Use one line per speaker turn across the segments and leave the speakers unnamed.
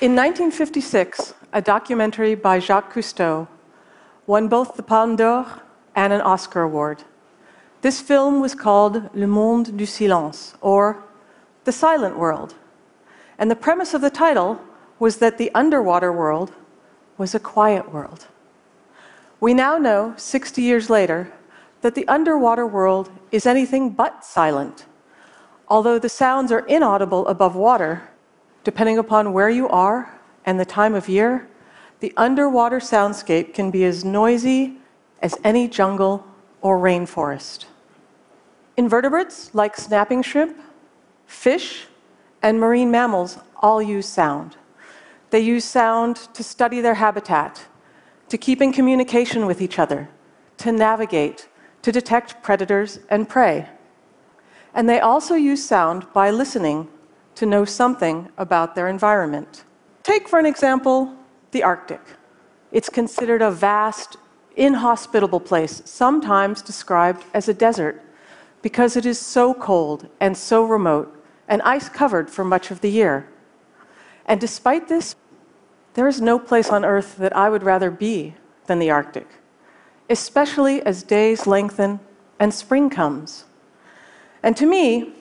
In 1956, a documentary by Jacques Cousteau won both the Palme d'Or and an Oscar Award. This film was called Le Monde du Silence, or The Silent World. And the premise of the title was that the underwater world was a quiet world. We now know, 60 years later, that the underwater world is anything but silent. Although the sounds are inaudible above water, depending upon where you are and the time of year, the underwater soundscape can be as noisy as any jungle or rainforest. Invertebrates like snapping shrimp, fish, and marine mammals all use sound. They use sound to study their habitat, to keep in communication with each other, to navigate, to detect predators and prey. And they also use sound by listening to know something about their environment. Take, for an example, the Arctic. It's considered a vast, inhospitable place, sometimes described as a desert, because it is so cold and so remote and ice covered for much of the year. And despite this, there is no place on Earth that I would rather be than the Arctic, especially as days lengthen and spring comes. And to me,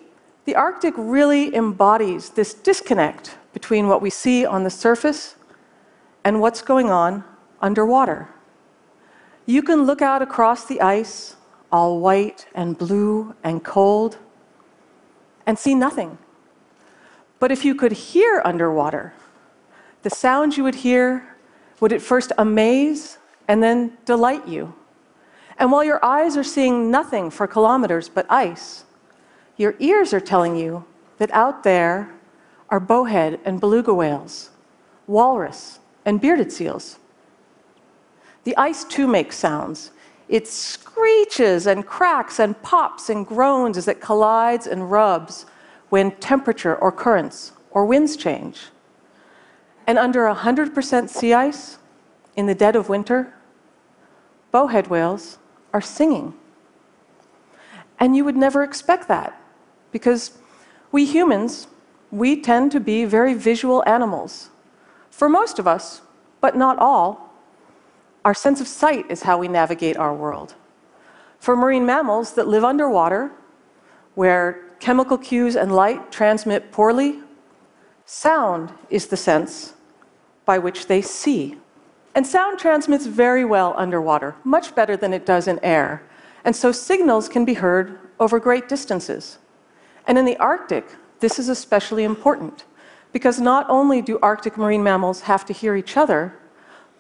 the Arctic really embodies this disconnect between what we see on the surface and what's going on underwater. You can look out across the ice, all white and blue and cold, and see nothing. But if you could hear underwater, the sounds you would hear would at first amaze and then delight you. And while your eyes are seeing nothing for kilometers but ice, your ears are telling you that out there are bowhead and beluga whales, walrus, and bearded seals. The ice too makes sounds. It screeches and cracks and pops and groans as it collides and rubs when temperature or currents or winds change. And under 100% sea ice, in the dead of winter, bowhead whales are singing. And you would never expect that because we humans, we tend to be very visual animals. For most of us, but not all, our sense of sight is how we navigate our world. For marine mammals that live underwater, where chemical cues and light transmit poorly, sound is the sense by which they see. And sound transmits very well underwater, much better than it does in air. And so signals can be heard over great distances. And in the Arctic, this is especially important because not only do Arctic marine mammals have to hear each other,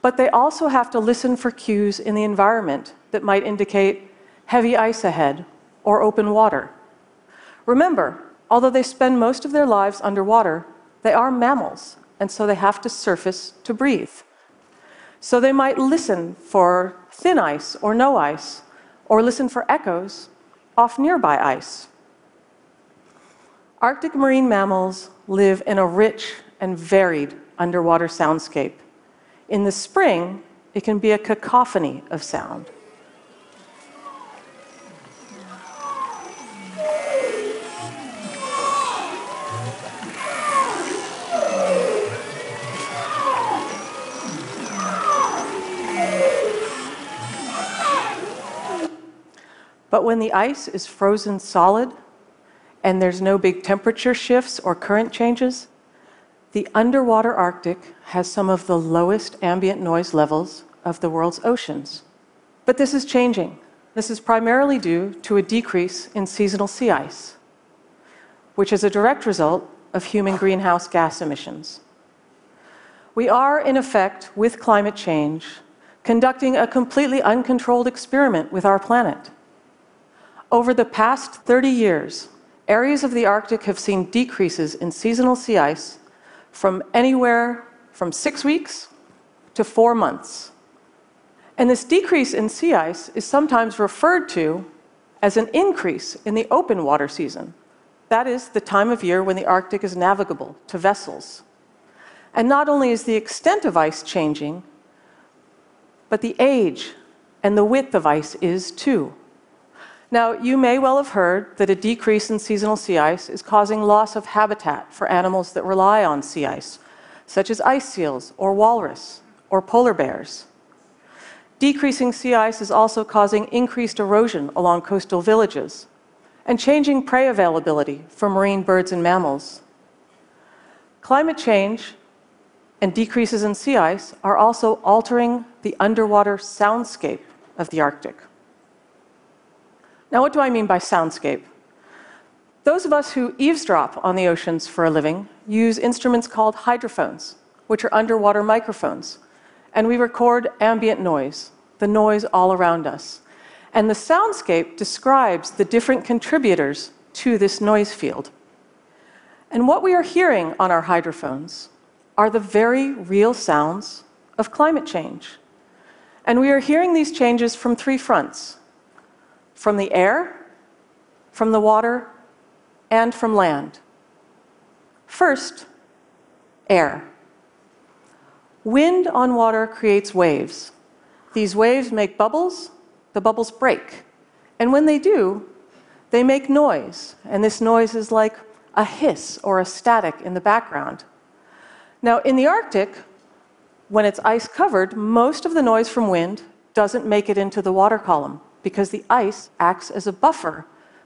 but they also have to listen for cues in the environment that might indicate heavy ice ahead or open water. Remember, although they spend most of their lives underwater, they are mammals, and so they have to surface to breathe. So they might listen for thin ice or no ice, or listen for echoes off nearby ice. Arctic marine mammals live in a rich and varied underwater soundscape. In the spring, it can be a cacophony of sound. But when the ice is frozen solid and there's no big temperature shifts or current changes, the underwater Arctic has some of the lowest ambient noise levels of the world's oceans. But this is changing. This is primarily due to a decrease in seasonal sea ice, which is a direct result of human greenhouse gas emissions. We are, in effect, with climate change, conducting a completely uncontrolled experiment with our planet. Over the past 30 years, areas of the Arctic have seen decreases in seasonal sea ice from anywhere from six weeks to four months. And this decrease in sea ice is sometimes referred to as an increase in the open water season. That is the time of year when the Arctic is navigable to vessels. And not only is the extent of ice changing, but the age and the width of ice is too. Now, you may well have heard that a decrease in seasonal sea ice is causing loss of habitat for animals that rely on sea ice, such as ice seals or walrus or polar bears. Decreasing sea ice is also causing increased erosion along coastal villages and changing prey availability for marine birds and mammals. Climate change and decreases in sea ice are also altering the underwater soundscape of the Arctic. Now, what do I mean by soundscape? Those of us who eavesdrop on the oceans for a living use instruments called hydrophones, which are underwater microphones, and we record ambient noise, the noise all around us. And the soundscape describes the different contributors to this noise field. And what we are hearing on our hydrophones are the very real sounds of climate change. And we are hearing these changes from three fronts from the air, from the water, and from land. First, air. Wind on water creates waves. These waves make bubbles, the bubbles break. And when they do, they make noise. And this noise is like a hiss or a static in the background. Now, in the Arctic, when it's ice covered, most of the noise from wind doesn't make it into the water column because the ice acts as a buffer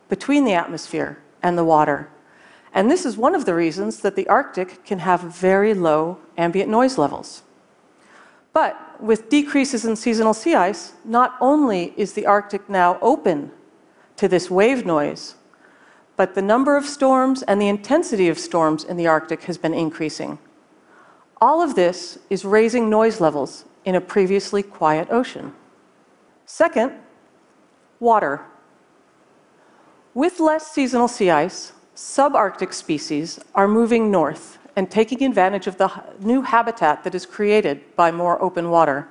between the atmosphere and the water. And this is one of the reasons that the Arctic can have very low ambient noise levels. But with decreases in seasonal sea ice, not only is the Arctic now open to this wave noise, but the number of storms and the intensity of storms in the Arctic has been increasing. All of this is raising noise levels in a previously quiet ocean. Second, water. With less seasonal sea ice, subarctic species are moving north and taking advantage of the new habitat that is created by more open water.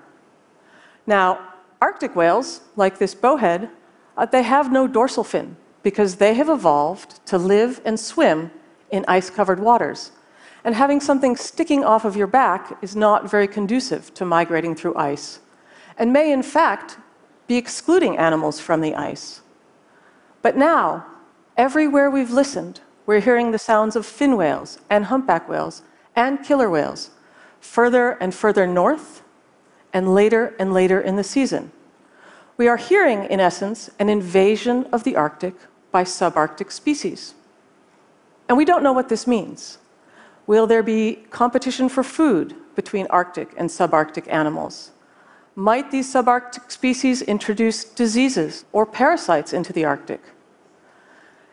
Now, Arctic whales, like this bowhead, uh, they have no dorsal fin because they have evolved to live and swim in ice covered waters. And having something sticking off of your back is not very conducive to migrating through ice, and may, in fact, be excluding animals from the ice. But now, everywhere we've listened, we're hearing the sounds of fin whales and humpback whales and killer whales further and further north and later and later in the season. We are hearing, in essence, an invasion of the Arctic by subarctic species. And we don't know what this means. Will there be competition for food between Arctic and subarctic animals? Might these subarctic species introduce diseases or parasites into the Arctic?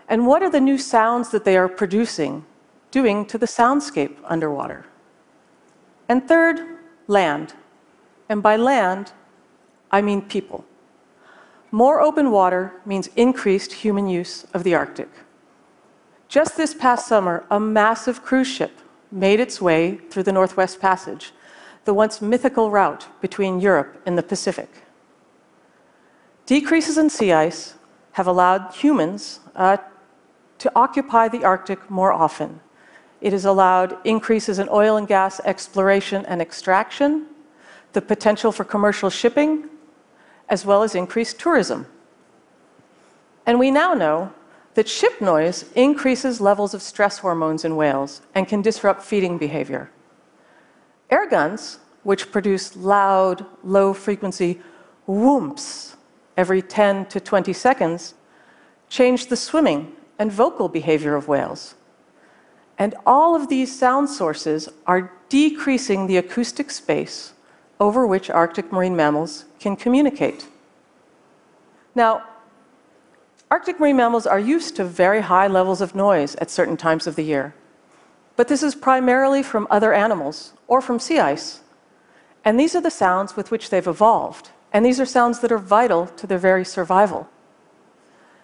And what are the new sounds that they are producing doing to the soundscape underwater? And third, land. And by land, I mean people. More open water means increased human use of the Arctic. Just this past summer, a massive cruise ship made its way through the Northwest Passage, the once mythical route between Europe and the Pacific. Decreases in sea ice have allowed humans uh, to occupy the Arctic more often. It has allowed increases in oil and gas exploration and extraction, the potential for commercial shipping, as well as increased tourism. And we now know that ship noise increases levels of stress hormones in whales and can disrupt feeding behavior. Air guns, which produce loud, low frequency whoops every 10 to 20 seconds, change the swimming and vocal behavior of whales. And all of these sound sources are decreasing the acoustic space over which Arctic marine mammals can communicate. Now, Arctic marine mammals are used to very high levels of noise at certain times of the year. But this is primarily from other animals or from sea ice. And these are the sounds with which they've evolved. And these are sounds that are vital to their very survival.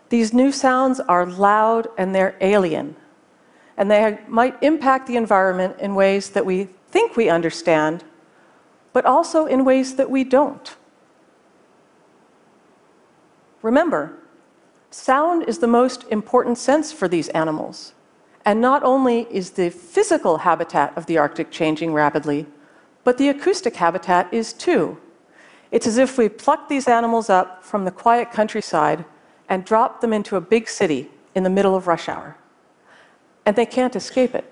These new sounds are loud and they're alien. And they might impact the environment in ways that we think we understand, but also in ways that we don't. Remember, Sound is the most important sense for these animals. And not only is the physical habitat of the Arctic changing rapidly, but the acoustic habitat is too. It's as if we plucked these animals up from the quiet countryside and dropped them into a big city in the middle of rush hour. And they can't escape it.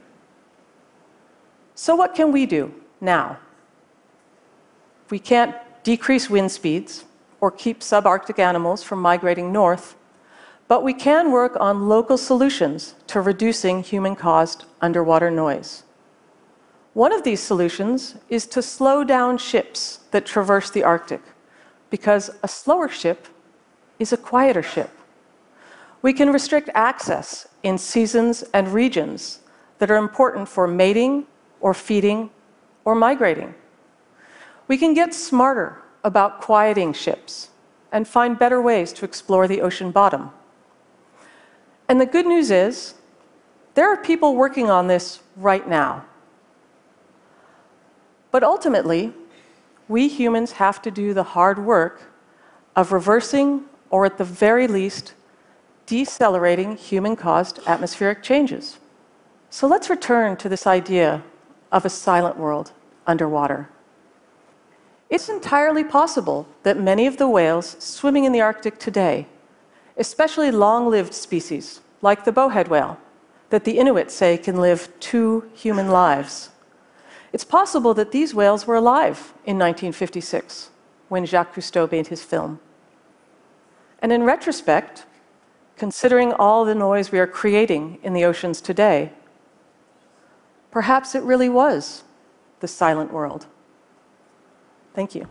So, what can we do now? We can't decrease wind speeds or keep subarctic animals from migrating north, but we can work on local solutions to reducing human caused underwater noise. One of these solutions is to slow down ships that traverse the Arctic, because a slower ship is a quieter ship. We can restrict access in seasons and regions that are important for mating or feeding or migrating. We can get smarter about quieting ships and find better ways to explore the ocean bottom. And the good news is, there are people working on this right now. But ultimately, we humans have to do the hard work of reversing, or at the very least, decelerating human caused atmospheric changes. So let's return to this idea of a silent world underwater. It's entirely possible that many of the whales swimming in the Arctic today, especially long lived species like the bowhead whale, that the Inuit say can live two human lives, it's possible that these whales were alive in 1956 when Jacques Cousteau made his film. And in retrospect, considering all the noise we are creating in the oceans today, perhaps it really was the silent world. Thank you.